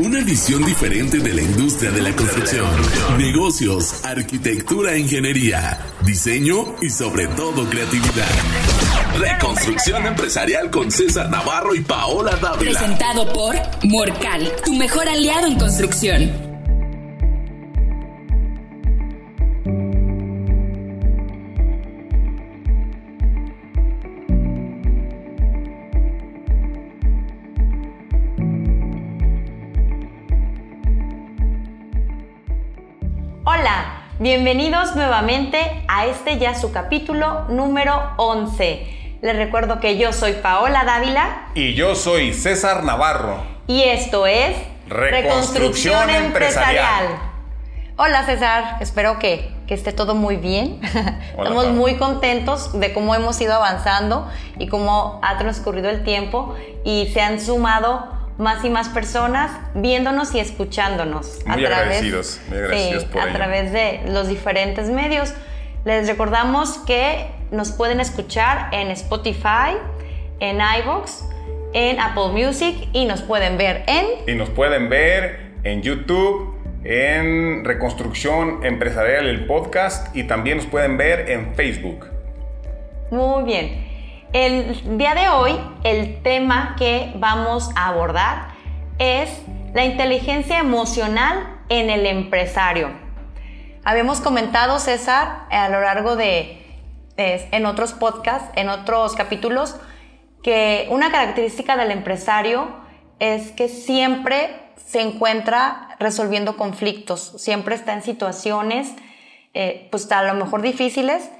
Una visión diferente de la industria de la construcción, negocios, arquitectura, ingeniería, diseño y sobre todo creatividad. Reconstrucción empresarial con César Navarro y Paola Dávila. Presentado por Morcal, tu mejor aliado en construcción. Bienvenidos nuevamente a este ya su capítulo número 11. Les recuerdo que yo soy Paola Dávila. Y yo soy César Navarro. Y esto es Reconstrucción, Empresarial. Hola César, espero que, esté todo muy bien. Estamos muy contentos de cómo hemos ido avanzando y cómo ha transcurrido el tiempo y se han sumado más y más personas viéndonos y escuchándonos. Muy agradecidos, muy agradecidos a través de los diferentes medios. Les recordamos que nos pueden escuchar en Spotify, en iVoox, en Apple Music y nos pueden ver en... Y nos pueden ver en YouTube, en Reconstrucción Empresarial, el podcast, y también nos pueden ver en Facebook. Muy bien. El día de hoy, el tema que vamos a abordar es la inteligencia emocional en el empresario. Habíamos comentado, César, a lo largo de, en otros podcasts, en otros capítulos, que una característica del empresario es que siempre se encuentra resolviendo conflictos, siempre está en situaciones, eh, pues a lo mejor difíciles,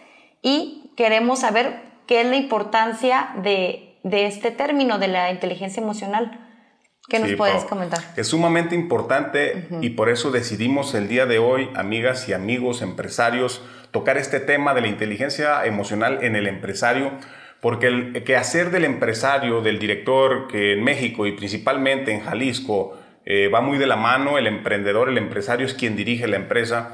y queremos saber qué es la importancia de, este término de la inteligencia emocional. ¿Qué nos puedes comentar? Es sumamente importante y por eso decidimos el día de hoy, amigas y amigos empresarios, tocar este tema de la inteligencia emocional en el empresario, porque el quehacer del empresario, del director, que en México y principalmente en Jalisco eh, va muy de la mano, el emprendedor, el empresario es quien dirige la empresa,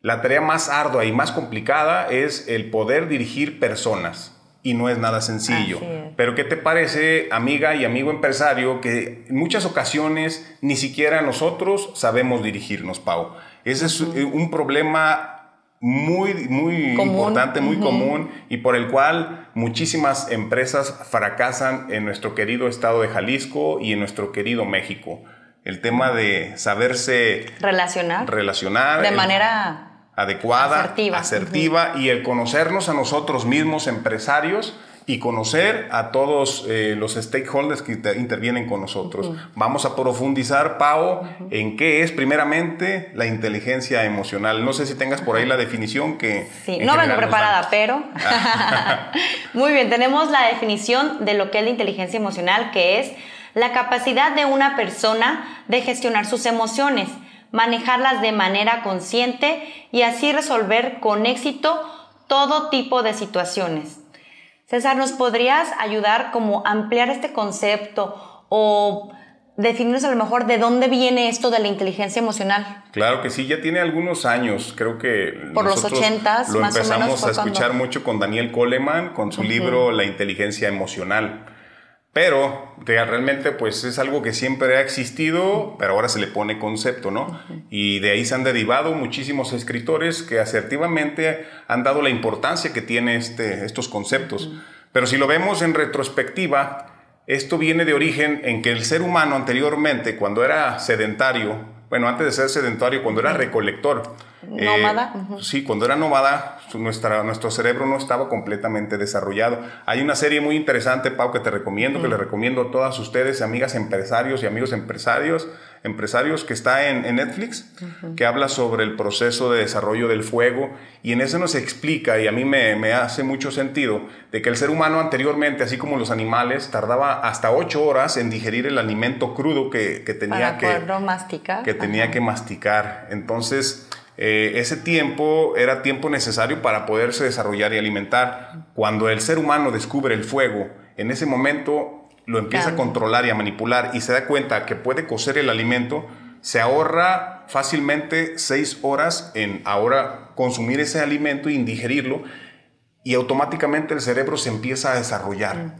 la tarea más ardua y más complicada es el poder dirigir personas y no es nada sencillo. Pero ¿qué te parece, amiga y amigo empresario, que en muchas ocasiones ni siquiera nosotros sabemos dirigirnos, Pau? Ese es un problema muy, muy importante, muy común y por el cual muchísimas empresas fracasan en nuestro querido estado de Jalisco y en nuestro querido México. El tema de saberse relacionar, relacionar de manera adecuada, asertiva, y el conocernos a nosotros mismos, empresarios, y conocer a todos eh, los stakeholders que intervienen con nosotros. Vamos a profundizar, Pau, en qué es primeramente la inteligencia emocional. No sé si tengas por ahí la definición que... Sí, no vengo preparada, pero... Muy bien, tenemos la definición de lo que es la inteligencia emocional, que es la capacidad de una persona de gestionar sus emociones manejarlas de manera consciente y así resolver con éxito todo tipo de situaciones. César, ¿nos podrías ayudar como ampliar este concepto o definirnos a lo mejor de dónde viene esto de la inteligencia emocional? Claro que sí, ya tiene algunos años, creo que por los ochentas lo empezamos a escuchar mucho con Daniel Coleman con su libro La inteligencia emocional. Pero realmente pues es algo que siempre ha existido, pero ahora se le pone concepto, ¿no? Y de ahí se han derivado muchísimos escritores que asertivamente han dado la importancia que tiene este, estos conceptos. Pero si lo vemos en retrospectiva, esto viene de origen en que el ser humano anteriormente, cuando era sedentario, bueno, antes de ser sedentario, cuando era recolector, Nómada. Eh, sí, cuando era nómada, nuestra, nuestro cerebro no estaba completamente desarrollado. Hay una serie muy interesante, Pau, que te recomiendo, que le recomiendo a todas ustedes, amigas empresarios y amigos empresarios, empresarios que está en, Netflix, que habla sobre el proceso de desarrollo del fuego y en eso nos explica, y a mí me, me, hace mucho sentido, de que el ser humano anteriormente, así como los animales, tardaba hasta ocho horas en digerir el alimento crudo que, que tenía que, masticar. que tenía que masticar. Entonces, eh, ese tiempo era tiempo necesario para poderse desarrollar y alimentar. Cuando el ser humano descubre el fuego, en ese momento lo empieza a controlar y a manipular y se da cuenta que puede cocer el alimento, se ahorra fácilmente seis horas en ahora consumir ese alimento y indigerirlo y automáticamente el cerebro se empieza a desarrollar.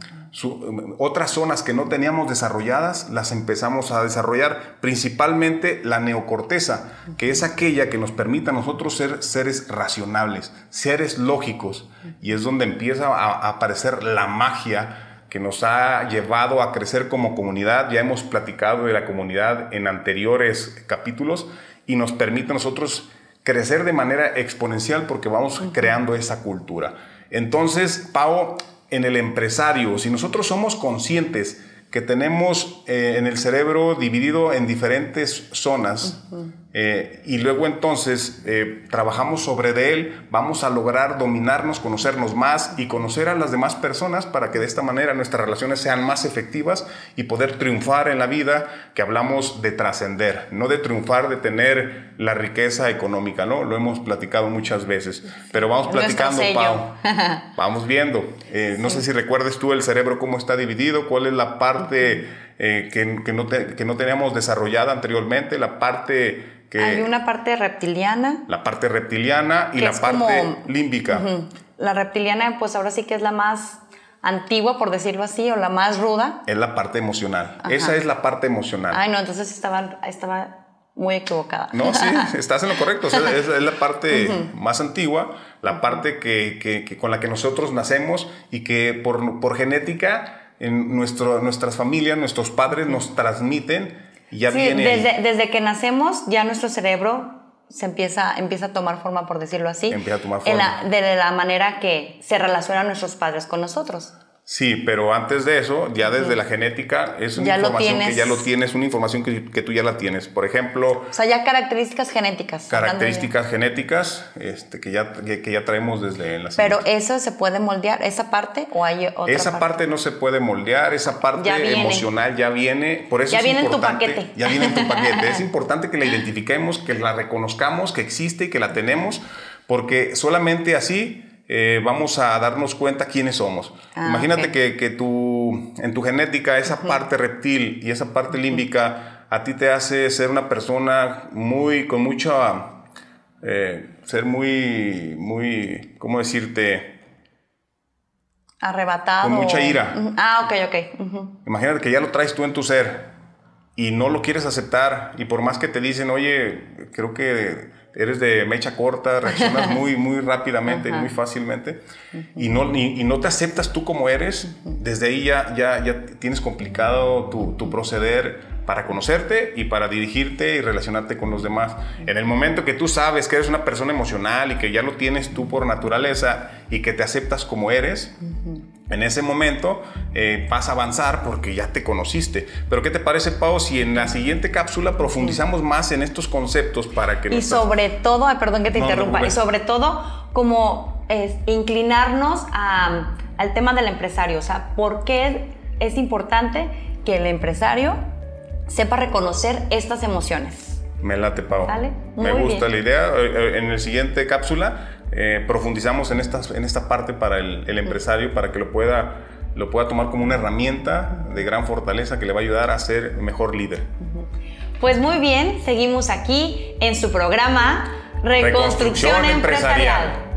otras zonas que no teníamos desarrolladas, las empezamos a desarrollar, principalmente la neocorteza, que es aquella que nos permite a nosotros ser seres racionales, seres lógicos, y es donde empieza a aparecer la magia que nos ha llevado a crecer como comunidad. Ya hemos platicado de la comunidad en anteriores capítulos y nos permite a nosotros crecer de manera exponencial porque vamos creando esa cultura. Entonces, Pau, en el empresario, si nosotros somos conscientes que tenemos eh, en el cerebro dividido en diferentes zonas, eh, y luego entonces eh, trabajamos sobre de él, vamos a lograr dominarnos, conocernos más y conocer a las demás personas para que de esta manera nuestras relaciones sean más efectivas y poder triunfar en la vida, que hablamos de trascender, no de triunfar, de tener la riqueza económica, ¿no? Lo hemos platicado muchas veces, pero vamos platicando, Pau, vamos viendo. Eh, no sé si recuerdes tú el cerebro, cómo está dividido, cuál es la parte que, que, no que no teníamos desarrollada anteriormente, la parte hay una parte reptiliana. La parte reptiliana y la parte límbica. La reptiliana, pues ahora sí que es la más antigua, por decirlo así, o la más ruda. Es la parte emocional. Esa es la parte emocional. Ay, no, entonces estaba, estaba muy equivocada. No, sí, estás en lo correcto. es, la parte más antigua, la parte que, que, con la que nosotros nacemos y que por, por genética en nuestro, nuestras familias, nuestros padres nos transmiten sí, desde, desde, que nacemos ya nuestro cerebro se empieza, empieza a tomar forma, por decirlo así. Empieza a tomar forma. de la manera que se relacionan nuestros padres con nosotros. Sí, pero antes de eso, ya desde la genética, es una información que ya lo tienes, una información que, que, tú ya la tienes. Por ejemplo... O sea, ya características genéticas. Características genéticas este, que, ya, que, ya traemos desde la Pero eso se puede moldear, esa parte o hay otra Esa parte, no se puede moldear, esa parte emocional ya viene. Por eso ya viene en tu paquete. Ya viene en tu paquete. es importante que la identifiquemos, que la reconozcamos, que existe y que la tenemos, porque solamente así eh, vamos a darnos cuenta quiénes somos. Ah, Imagínate que, que en tu genética esa parte reptil y esa parte límbica a ti te hace ser una persona muy, con mucha, eh, ser muy, muy, ¿cómo decirte? Arrebatado. Con mucha ira. Ah, ok, ok. Imagínate que ya lo traes tú en tu ser y no lo quieres aceptar y por más que te dicen, oye, creo que eres de mecha corta, reaccionas muy, muy rápidamente, muy fácilmente, y, no, y, no te aceptas tú como eres, desde ahí ya, ya, ya tienes complicado tu, tu, proceder para conocerte y para dirigirte y relacionarte con los demás. En el momento que tú sabes que eres una persona emocional y que ya lo tienes tú por naturaleza y que te aceptas como eres, en ese momento eh, vas a avanzar porque ya te conociste. Pero ¿qué te parece, Pau, si en la siguiente cápsula profundizamos más en estos conceptos para que... Y sobre todo, perdón que te interrumpa, y sobre todo como es, inclinarnos al tema del empresario. O sea, ¿por qué es importante que el empresario sepa reconocer estas emociones? Me late, Pau. Me gusta la idea. Eh, eh, en el siguiente cápsula eh, profundizamos en esta, en esta parte para el, empresario, para que lo pueda, lo pueda tomar como una herramienta de gran fortaleza que le va a ayudar a ser mejor líder. Pues muy bien, seguimos aquí en su programa Reconstrucción, empresarial.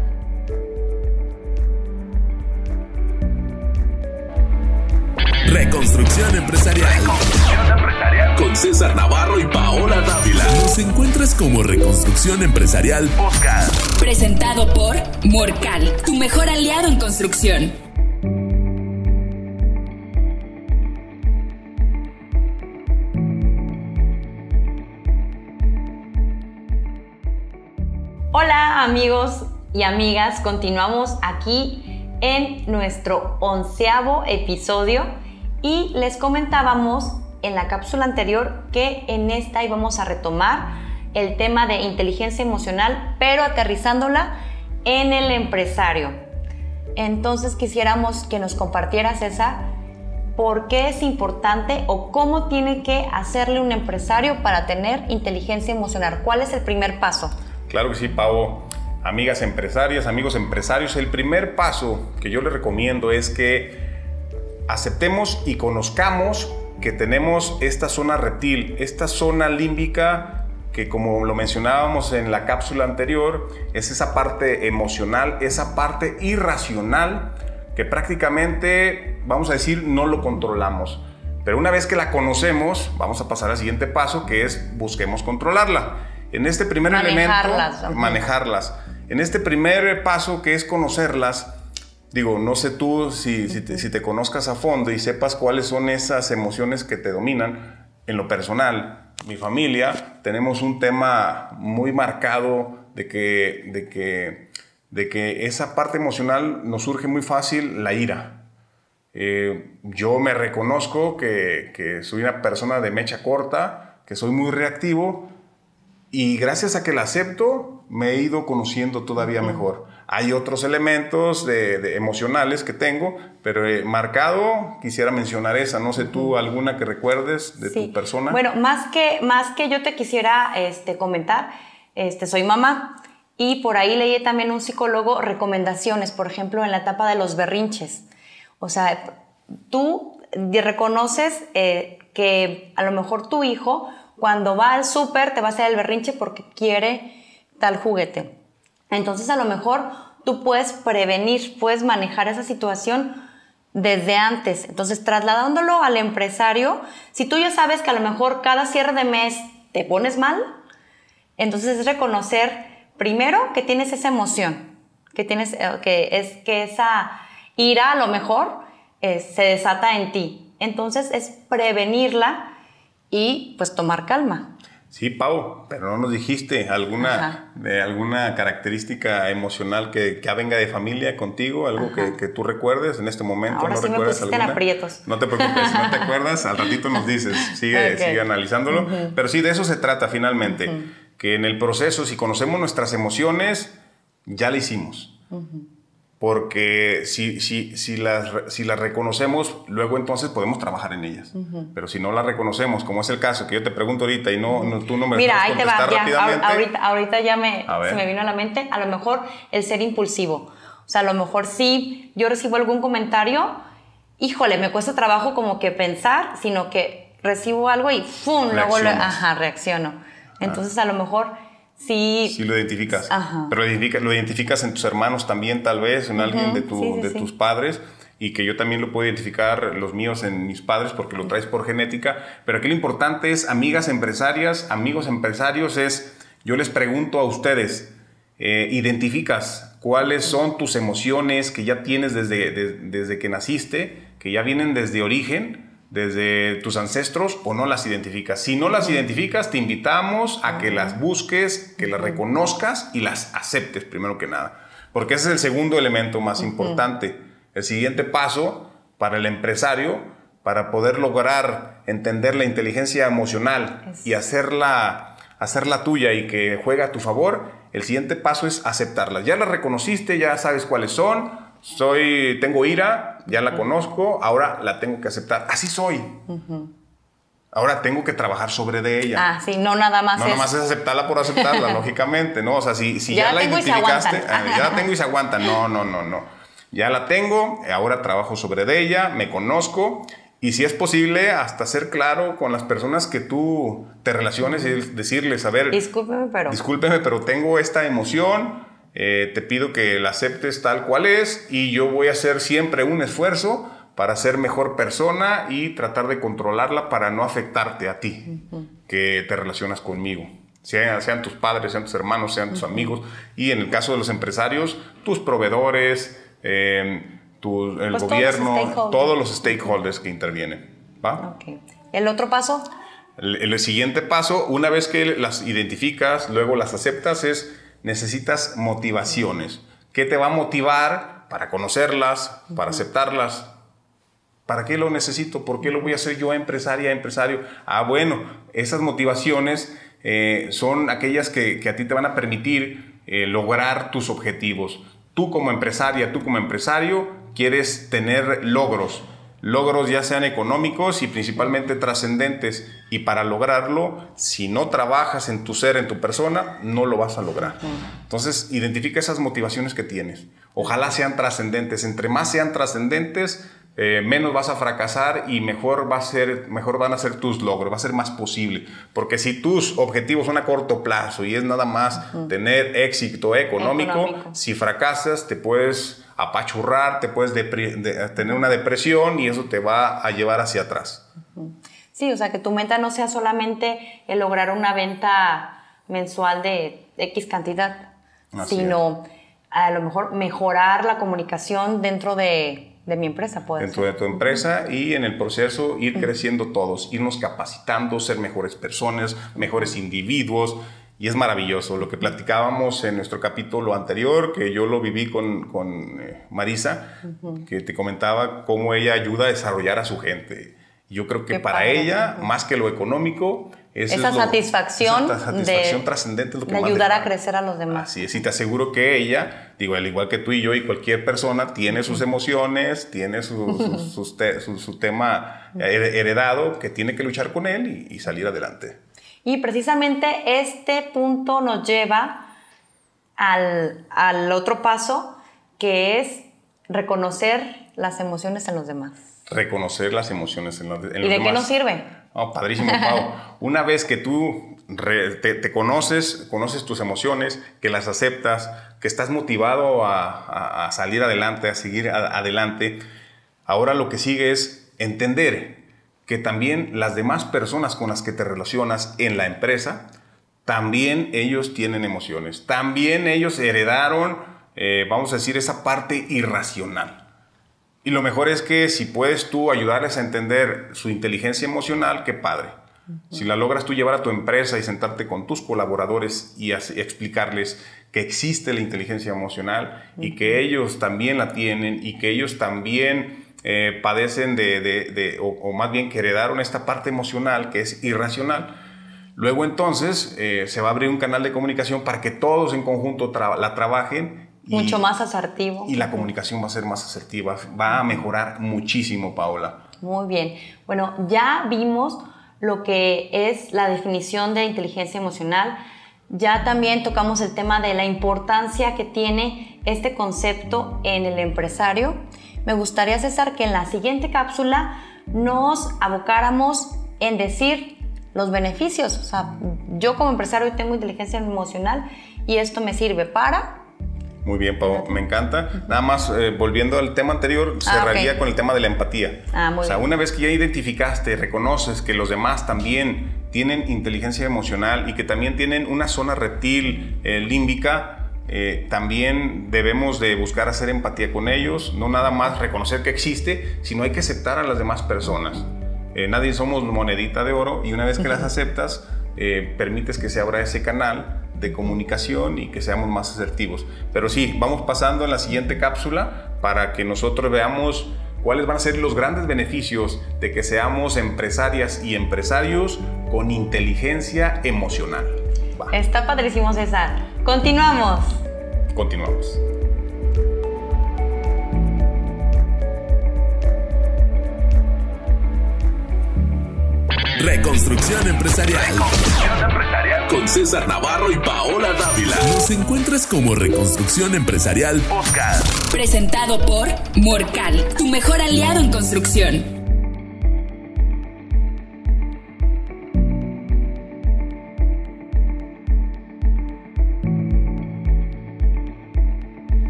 Reconstrucción empresarial. Con César Navarro y Paola Dávila. Nos encuentras como Reconstrucción Empresarial Podcast. Presentado por Morcal, tu mejor aliado en construcción. Hola amigos y amigas, continuamos aquí en nuestro onceavo episodio y les comentábamos en la cápsula anterior que en esta íbamos a retomar el tema de inteligencia emocional, pero aterrizándola en el empresario. Entonces quisiéramos que nos compartieras esa, por qué es importante o cómo tiene que hacerle un empresario para tener inteligencia emocional. ¿Cuál es el primer paso? Claro que sí, Pavo. Amigas empresarias, amigos empresarios, el primer paso que yo les recomiendo es que aceptemos y conozcamos que tenemos esta zona reptil, esta zona límbica que como lo mencionábamos en la cápsula anterior, es esa parte emocional, esa parte irracional que prácticamente, vamos a decir, no lo controlamos. Pero una vez que la conocemos, vamos a pasar al siguiente paso, que es busquemos controlarla. En este primer Manejarlas, elemento, manejarlas. En este primer paso, que es conocerlas, digo, no sé tú si, si, te, si te conozcas a fondo y sepas cuáles son esas emociones que te dominan. En lo personal, mi familia, tenemos un tema muy marcado de que, de que, de que esa parte emocional nos surge muy fácil, la ira. Eh, yo me reconozco que, que soy una persona de mecha corta, que soy muy reactivo y gracias a que la acepto me he ido conociendo todavía mejor. Hay otros elementos de, de emocionales que tengo, pero eh, marcado quisiera mencionar esa. No sé tú alguna que recuerdes de Sí. tu persona. Bueno, más que, más que yo te quisiera este, comentar, este, soy mamá y por ahí leí también un psicólogo recomendaciones, por ejemplo, en la etapa de los berrinches. O sea, tú reconoces eh, que a lo mejor tu hijo cuando va al súper te va a hacer el berrinche porque quiere tal juguete. Entonces a lo mejor tú puedes prevenir, puedes manejar esa situación desde antes. Entonces, trasladándolo al empresario, si tú ya sabes que a lo mejor cada cierre de mes te pones mal, entonces es reconocer primero que tienes esa emoción, que tienes eh, que es que esa ira a lo mejor eh, se desata en ti. Entonces es prevenirla y pues tomar calma. Sí, Pau, pero no nos dijiste alguna, de alguna característica emocional que, que venga de familia contigo, algo que, que tú recuerdes en este momento. Ahora ¿no sí me recuerdas en alguna? aprietos. No te preocupes, si no te acuerdas, al ratito nos dices, sigue, Ok. sigue analizándolo. Pero sí, de eso se trata finalmente, que en el proceso, si conocemos nuestras emociones, ya la hicimos. Porque si, si, si, las, si las reconocemos, luego entonces podemos trabajar en ellas. Pero si no las reconocemos, como es el caso que yo te pregunto ahorita y no, no- tú no me Mira, ahí te va, ya, ahorita, ahorita ya me, se me vino a la mente, a lo mejor el ser impulsivo. O sea, a lo mejor sí, yo recibo algún comentario, híjole, me cuesta trabajo como que pensar, sino que recibo algo y ¡fum! Luego ajá, reacciono. Entonces, a lo mejor sí, Sí lo identificas. Ajá. Pero lo identificas, lo identificas en tus hermanos también, tal vez, en alguien de, tu- sí, sí, de sí. tus padres. Y que yo también lo puedo identificar, los míos en mis padres, porque lo traes por genética. Pero aquí lo importante es, amigas empresarias, amigos empresarios, es, yo les pregunto a ustedes, eh, identificas cuáles son tus emociones que ya tienes desde, de- desde que naciste, que ya vienen desde origen, desde tus ancestros, o no las identificas. Si no las identificas, te invitamos a que las busques, que las reconozcas y las aceptes primero que nada. Porque ese es el segundo elemento más importante. El siguiente paso para el empresario, para poder lograr entender la inteligencia emocional Es- y hacerla, hacerla tuya y que juega a tu favor, el siguiente paso es aceptarlas. Ya las reconociste, ya sabes cuáles son. Soy, tengo ira, ya la conozco, ahora la tengo que aceptar. Así soy. Ahora tengo que trabajar sobre de ella. ah, sí, no nada más No, es. nomás es aceptarla por aceptarla, lógicamente, ¿no? O sea, si, si Ya ya, la identificaste, ah, ya la tengo y se aguanta. No, no, no, no. Ya la tengo, ahora trabajo sobre de ella, me conozco y si es posible, hasta ser claro con las personas que tú te relaciones y decirles, a ver, Discúlpeme, pero. discúlpeme, pero tengo esta emoción, eh, te pido que la aceptes tal cual es y yo voy a hacer siempre un esfuerzo para ser mejor persona y tratar de controlarla para no afectarte a ti, que te relacionas conmigo. Sean, sean tus padres, sean tus hermanos, sean tus amigos y en el caso de los empresarios, tus proveedores, eh, tu- el Pues todos los gobierno, todos los stakeholders que intervienen. ¿va? El otro paso, El, el siguiente paso, una vez que las identificas, luego las aceptas, es necesitas motivaciones. ¿Qué te va a motivar para conocerlas, para aceptarlas? ¿Para qué lo necesito? ¿Por qué lo voy a hacer yo, empresaria, empresario? Ah, bueno, esas motivaciones eh, son aquellas que, que a ti te van a permitir eh, lograr tus objetivos. Tú como empresaria, tú como empresario, quieres tener logros. Logros ya sean económicos y principalmente trascendentes. Y para lograrlo, si no trabajas en tu ser, en tu persona, no lo vas a lograr. Entonces, identifica esas motivaciones que tienes. Ojalá sean trascendentes. Entre más sean trascendentes, eh, menos vas a fracasar y mejor, va a ser, mejor van a ser tus logros, va a ser más posible. Porque si tus objetivos son a corto plazo y es nada más tener éxito económico, si fracasas te puedes apachurrar, te puedes tener una depresión y eso te va a llevar hacia atrás. Sí, o sea, que tu meta no sea solamente el lograr una venta mensual de X cantidad, sino a lo mejor mejorar la comunicación dentro de de mi empresa, puede Dentro de tu empresa y en el proceso ir creciendo todos, irnos capacitando, ser mejores personas, mejores individuos. Y es maravilloso lo que platicábamos en nuestro capítulo anterior, que yo lo viví con, con eh, Marisa, que te comentaba cómo ella ayuda a desarrollar a su gente. Yo creo que para ella, más que lo económico, esa, satisfacción, satisfacción trascendente de ayudar a crecer a los demás. Así es, y te aseguro que ella, digo, al igual que tú y yo y cualquier persona, tiene sus emociones, tiene su, su, tema heredado, que tiene que luchar con él y, salir adelante. Y precisamente este punto nos lleva al, al otro paso, que es reconocer las emociones en los demás. Reconocer las emociones en los, demás. ¿Y de qué nos sirve? Oh, padrísimo, Pau. Una vez que tú te, conoces, conoces tus emociones, que las aceptas, que estás motivado a, salir adelante, a seguir adelante, ahora lo que sigue es entender que también las demás personas con las que te relacionas en la empresa, también ellos tienen emociones, también ellos heredaron, eh, vamos a decir, esa parte irracional. Y lo mejor es que si puedes tú ayudarles a entender su inteligencia emocional, qué padre. Si la logras tú llevar a tu empresa y sentarte con tus colaboradores y, explicarles que existe la inteligencia emocional y que ellos también la tienen y que ellos también eh, padecen de, o, más bien que heredaron esta parte emocional que es irracional, luego entonces eh, se va a abrir un canal de comunicación para que todos en conjunto la trabajen mucho más asertivo. Y la comunicación va a ser más asertiva, va a mejorar muchísimo, Paola. Muy bien. Bueno, ya vimos lo que es la definición de inteligencia emocional. Ya también tocamos el tema de la importancia que tiene este concepto en el empresario. Me gustaría, César, que en la siguiente cápsula nos abocáramos en decir los beneficios. O sea, yo como empresario tengo inteligencia emocional y esto me sirve para muy bien, Pau, me encanta. Nada más, eh, volviendo al tema anterior, ah, cerraría con el tema de la empatía. Ah, o sea, una vez que ya identificaste, reconoces que los demás también tienen inteligencia emocional y que también tienen una zona reptil eh, límbica, eh, también debemos de buscar hacer empatía con ellos, no nada más reconocer que existe, sino hay que aceptar a las demás personas. nadie somos monedita de oro y una vez que las aceptas, permites que se abra ese canal de comunicación y que seamos más asertivos. Pero sí, vamos pasando a la siguiente cápsula para que nosotros veamos cuáles van a ser los grandes beneficios de que seamos empresarias y empresarios con inteligencia emocional. Está padrísimo, César. Continuamos. Continuamos. Reconstrucción empresarial. Con César Navarro y Paola Dávila. Nos encuentras como Reconstrucción Empresarial Podcast. Presentado por Morcal, tu mejor aliado en construcción.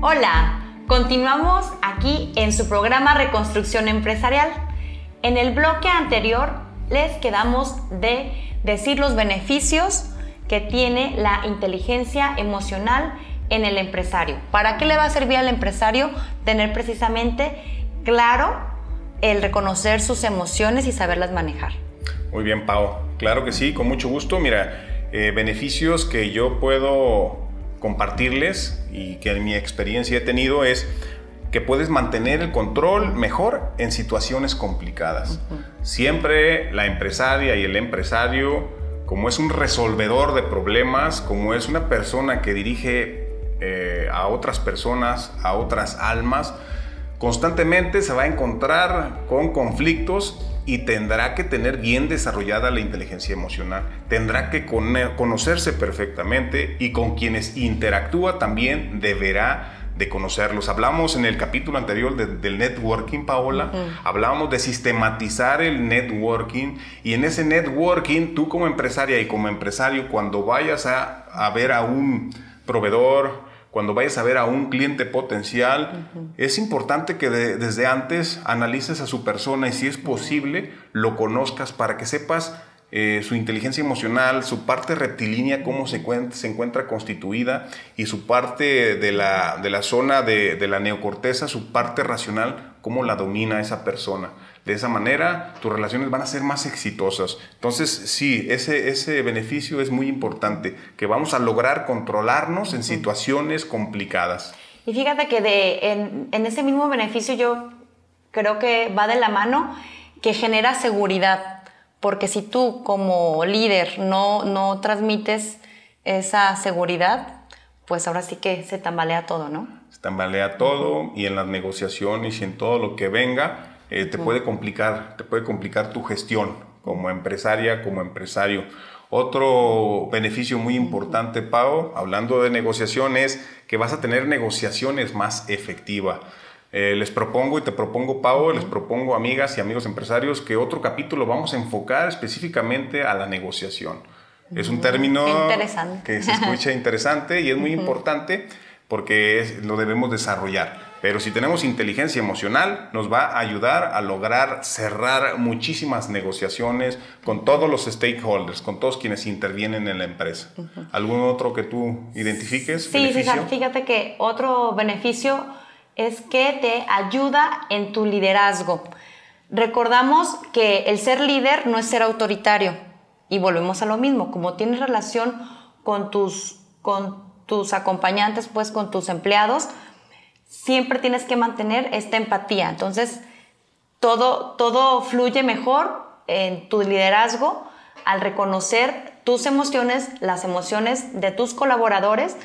Hola, continuamos aquí en su programa Reconstrucción Empresarial. En el bloque anterior les quedamos de decir los beneficios que tiene la inteligencia emocional en el empresario. ¿Para qué le va a servir al empresario tener precisamente claro el reconocer sus emociones y saberlas manejar? Muy bien, Pau. Claro que sí, con mucho gusto. Mira, eh, beneficios que yo puedo compartirles y que en mi experiencia he tenido es que puedes mantener el control mejor en situaciones complicadas. Siempre la empresaria y el empresario, como es un resolvedor de problemas, como es una persona que dirige eh, a otras personas, a otras almas, constantemente se va a encontrar con conflictos y tendrá que tener bien desarrollada la inteligencia emocional. Tendrá que conocerse perfectamente y con quienes interactúa también deberá de conocerlos. Hablamos en el capítulo anterior del networking, Paola, hablábamos de sistematizar el networking. Y en ese networking tú como empresaria y como empresario cuando vayas a, a ver a un proveedor, cuando vayas a ver a un cliente potencial, es importante que desde antes analices a su persona y si es posible lo conozcas para que sepas eh, su inteligencia emocional, su parte reptilínea, cómo se, se encuentra constituida y su parte de la, de la zona de, de la neocorteza, su parte racional, cómo la domina esa persona. De esa manera, tus relaciones van a ser más exitosas. Entonces, sí, ese, ese beneficio es muy importante, que vamos a lograr controlarnos en situaciones complicadas. Y fíjate que de, en, en ese mismo beneficio yo creo que va de la mano que genera seguridad porque si tú como líder no, no transmites esa seguridad, pues ahora sí que se tambalea todo, ¿no? Se tambalea todo y en las negociaciones y en todo lo que venga eh, te puede complicar, te puede complicar tu gestión como empresaria, como empresario. Otro beneficio muy importante, Pau, hablando de negociaciones, que vas a tener negociaciones más efectivas. Eh, les propongo y te propongo, Pau, les propongo, amigas y amigos empresarios, que otro capítulo vamos a enfocar específicamente a la negociación. Es un término que se escucha interesante y es muy importante porque lo debemos desarrollar. Pero si tenemos inteligencia emocional, nos va a ayudar a lograr cerrar muchísimas negociaciones con todos los stakeholders, con todos quienes intervienen en la empresa. ¿Algún otro que tú identifiques? Sí, fíjate que otro beneficio es que te ayuda en tu liderazgo. Recordamos que el ser líder no es ser autoritario y volvemos a lo mismo, como tienes relación con tus, con tus acompañantes, pues con tus empleados, siempre tienes que mantener esta empatía. Entonces, todo, todo fluye mejor en tu liderazgo al reconocer tus emociones, las emociones de tus colaboradores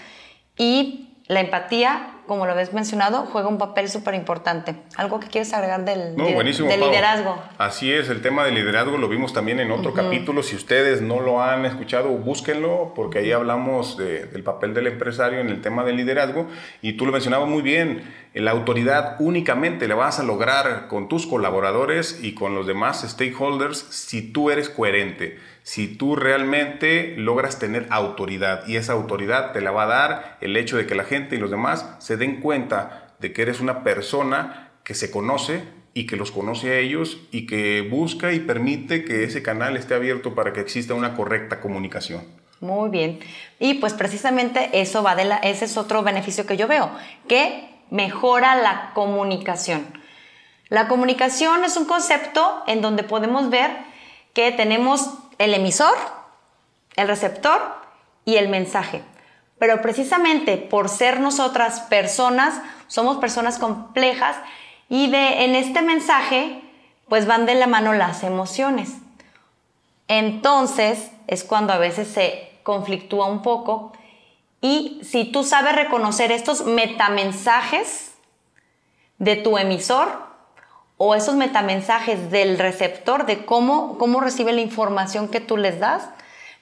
y la empatía como lo habéis mencionado, juega un papel súper importante. ¿Algo que quieres agregar del, liderazgo? Así es, el tema del liderazgo lo vimos también en otro capítulo. Si ustedes no lo han escuchado, búsquenlo, porque ahí hablamos del papel del empresario en el tema del liderazgo. Y tú lo mencionabas muy bien, la autoridad únicamente la vas a lograr con tus colaboradores y con los demás stakeholders si tú eres coherente si tú realmente logras tener autoridad y esa autoridad te la va a dar el hecho de que la gente y los demás se den cuenta de que eres una persona que se conoce y que los conoce a ellos y que busca y permite que ese canal esté abierto para que exista una correcta comunicación. Muy bien. Y pues precisamente eso va de la, ese es otro beneficio que yo veo, que mejora la comunicación. La comunicación es un concepto en donde podemos ver que tenemos el emisor, el receptor y el mensaje. Pero precisamente por ser nosotras personas, somos personas complejas y de, en este mensaje pues van de la mano las emociones. Entonces es cuando a veces se conflictúa un poco y si tú sabes reconocer estos metamensajes de tu emisor, o esos metamensajes del receptor de cómo, cómo recibe la información que tú les das,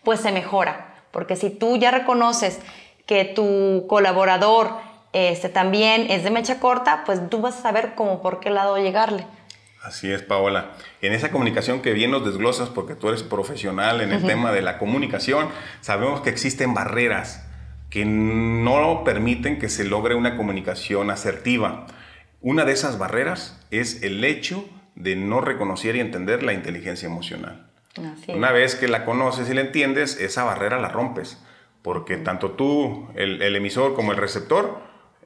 pues se mejora. Porque si tú ya reconoces que tu colaborador este, también es de mecha corta, pues tú vas a saber cómo por qué lado llegarle. Así es, Paola. En esa comunicación que bien nos desglosas, porque tú eres profesional en el tema de la comunicación, sabemos que existen barreras que no permiten que se logre una comunicación asertiva. Una de esas barreras es el hecho de no reconocer y entender la inteligencia emocional. Una vez que la conoces y la entiendes, esa barrera la rompes, porque tanto tú, el, emisor, como el receptor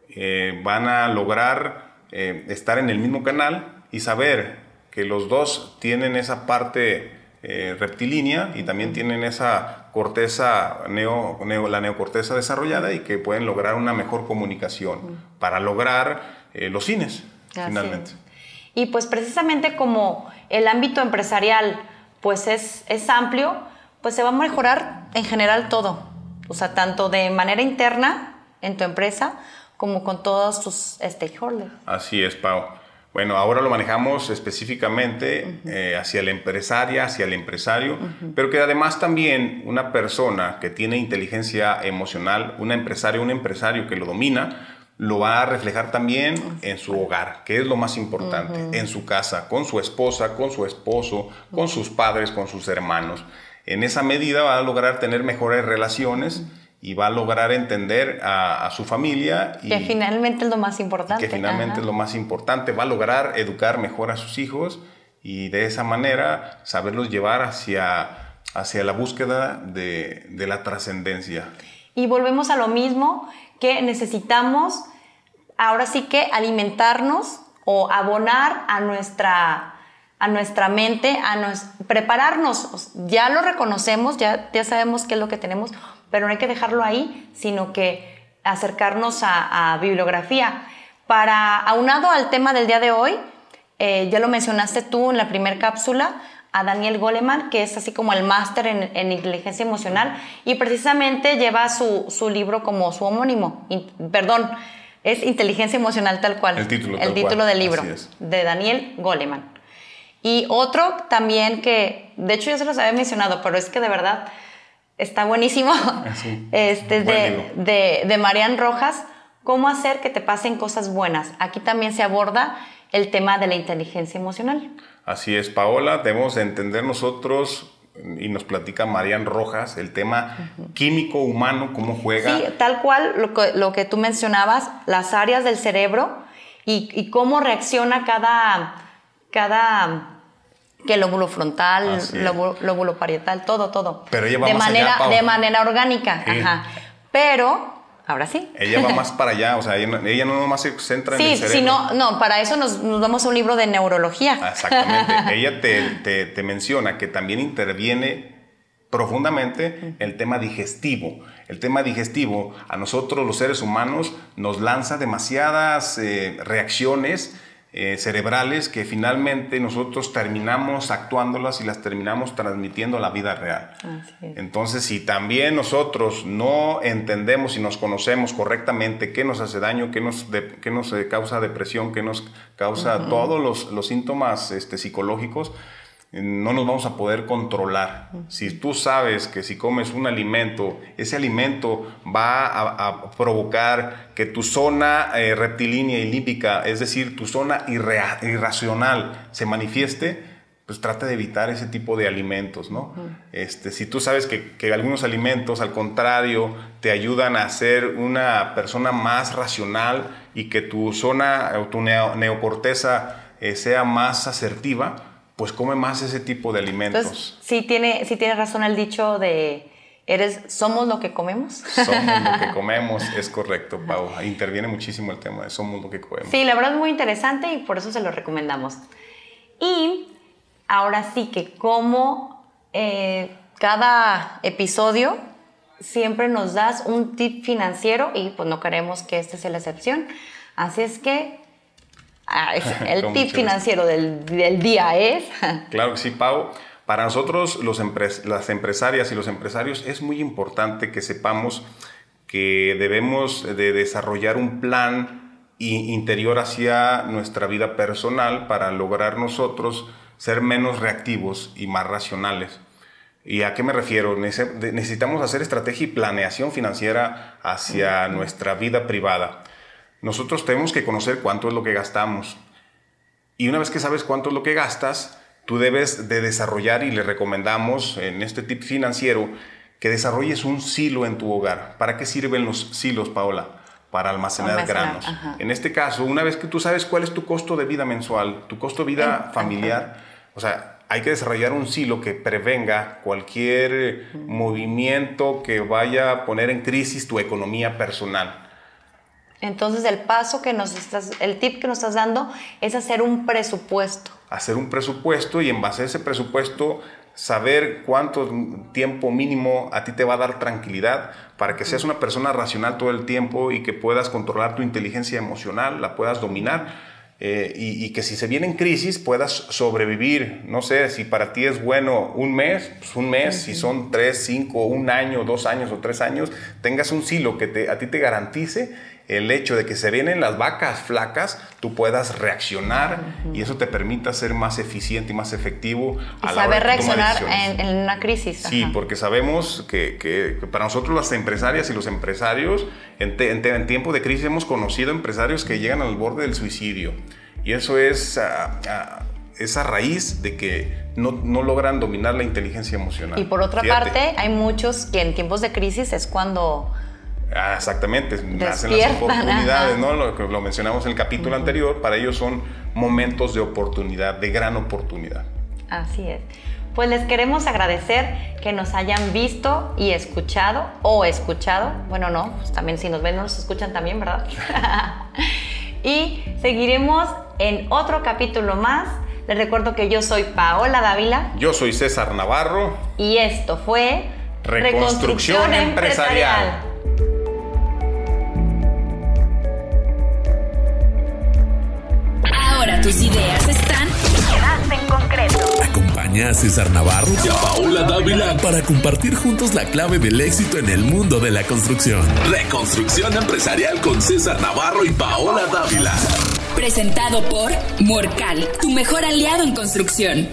eh, van a lograr eh, estar en el mismo canal y saber que los dos tienen esa parte eh, reptilínea y también tienen esa corteza, neo, la neocorteza desarrollada y que pueden lograr una mejor comunicación para lograr eh, los cines, finalmente. Y pues precisamente como el ámbito empresarial pues es, es amplio, pues se va a mejorar en general todo. O sea, tanto de manera interna en tu empresa como con todos tus stakeholders. Así es, Pau. Bueno, ahora lo manejamos específicamente eh, hacia la empresaria, hacia el empresario, pero que además también una persona que tiene inteligencia emocional, una empresaria, un empresario que lo domina, lo va a reflejar también en su hogar, que es lo más importante, en su casa, con su esposa, con su esposo, con sus padres, con sus hermanos. En esa medida va a lograr tener mejores relaciones y va a lograr entender a, su familia. Y, que finalmente es lo más importante. Que finalmente es lo más importante. Va a lograr educar mejor a sus hijos y de esa manera saberlos llevar hacia, hacia la búsqueda de, de la trascendencia. Y volvemos a lo mismo, que necesitamos ahora sí que alimentarnos o abonar a nuestra, a nuestra mente, a prepararnos. Ya lo reconocemos, ya, ya sabemos qué es lo que tenemos, pero no hay que dejarlo ahí, sino que acercarnos a, bibliografía. Para, aunado al tema del día de hoy, eh, ya lo mencionaste tú en la primera cápsula, a Daniel Goleman, que es así como el máster en, inteligencia emocional, y precisamente lleva su, su libro como su homónimo, perdón, es inteligencia emocional tal cual. El título. El título del libro, de Daniel Goleman. Y otro también que, de hecho yo se los había mencionado, pero es que de verdad está buenísimo, este, de, de, de Marian Rojas, cómo hacer que te pasen cosas buenas. Aquí también se aborda el tema de la inteligencia emocional. Así es, Paola, debemos entender nosotros, y nos platica Marian Rojas, el tema químico humano, cómo juega. Sí, tal cual lo que, lo que tú mencionabas, las áreas del cerebro y, cómo reacciona cada, cada que lóbulo frontal, lóbulo, parietal, todo, todo. Pero ella va de más manera, allá, De manera orgánica, ajá. Pero Ahora sí. Ella va más para allá, o sea, ella, no nomás se centra en el cerebro. Sí, no, no, para eso nos, nos damos un libro de neurología. Ah, exactamente. ella te, te, menciona que también interviene profundamente el tema digestivo. El tema digestivo a nosotros los seres humanos nos lanza demasiadas eh, reacciones eh, cerebrales que finalmente nosotros terminamos actuándolas y las terminamos transmitiendo a la vida real. Entonces, si también nosotros no entendemos y nos conocemos correctamente qué nos hace daño, qué nos, qué nos eh, causa depresión, qué nos causa todos los, los síntomas este, psicológicos, no nos vamos a poder controlar. Si tú sabes que si comes un alimento, ese alimento va a, provocar que tu zona eh, reptilínea y límbica, es decir, tu zona irracional, se manifieste, pues trata de evitar ese tipo de alimentos, ¿no? este, si tú sabes que, algunos alimentos, al contrario, te ayudan a ser una persona más racional y que tu zona o tu neocorteza eh, sea más asertiva, pues come más ese tipo de alimentos. Entonces, sí tiene, sí tiene razón el dicho de eres somos lo que comemos. Somos lo que comemos, es correcto, Pau. Interviene muchísimo el tema de somos lo que comemos. Sí, la verdad es muy interesante y por eso se lo recomendamos. Y ahora sí que como eh, cada episodio siempre nos das un tip financiero y pues no queremos que este sea la excepción. Así es que Ah, el tip financiero del, día es... claro que sí, Pau. Para nosotros, los las empresarias y los empresarios, es muy importante que sepamos que debemos de desarrollar un plan interior hacia nuestra vida personal para lograr nosotros ser menos reactivos y más racionales. ¿Y a qué me refiero? Necesitamos hacer estrategia y planeación financiera hacia nuestra vida privada. Nosotros tenemos que conocer cuánto es lo que gastamos. Y una vez que sabes cuánto es lo que gastas, tú debes de desarrollar y le recomendamos en este tip financiero que desarrolles un silo en tu hogar. ¿Para qué sirven los silos, Paola? Para almacenar, granos. En este caso, una vez que tú sabes cuál es tu costo de vida mensual, tu costo de vida familiar, o sea, hay que desarrollar un silo que prevenga cualquier movimiento que vaya a poner en crisis tu economía personal. Entonces el paso que nos estás, el tip que nos estás dando es hacer un presupuesto. Hacer un presupuesto y en base a ese presupuesto saber cuánto tiempo mínimo a ti te va a dar tranquilidad para que seas una persona racional todo el tiempo y que puedas controlar tu inteligencia emocional, la puedas dominar. Eh, y, que si se viene en crisis puedas sobrevivir. No sé, si para ti es bueno un mes, pues un mes, si son tres, cinco, un año, dos años o tres años, tengas un silo que te, a ti te garantice el hecho de que se vienen las vacas flacas, tú puedas reaccionar y eso te permita ser más eficiente y más efectivo. a la saber reaccionar en, en, una crisis. Sí, porque sabemos que, que, para nosotros las empresarias y los empresarios, en, en, tiempo de crisis hemos conocido empresarios que llegan al borde del suicidio. Y eso es esa raíz de que no, no, logran dominar la inteligencia emocional. Y por otra parte, hay muchos que en tiempos de crisis es cuando Ah, exactamente, nacen las oportunidades, ¿no? Lo, lo mencionamos en el capítulo anterior, para ellos son momentos de oportunidad, de gran oportunidad. Así es. Pues les queremos agradecer que nos hayan visto y escuchado o escuchado. Bueno, no, pues también si nos ven nos escuchan también, ¿verdad? y seguiremos en otro capítulo más. Les recuerdo que yo soy Paola Dávila. Yo soy César Navarro. Y esto fue Reconstrucción, empresarial. Ahora tus ideas están en concreto. Acompaña a César Navarro y a Paula Dávila para compartir juntos la clave del éxito en el mundo de la construcción. Reconstrucción empresarial con César Navarro y Paola Dávila. Presentado por Morcal, tu mejor aliado en construcción.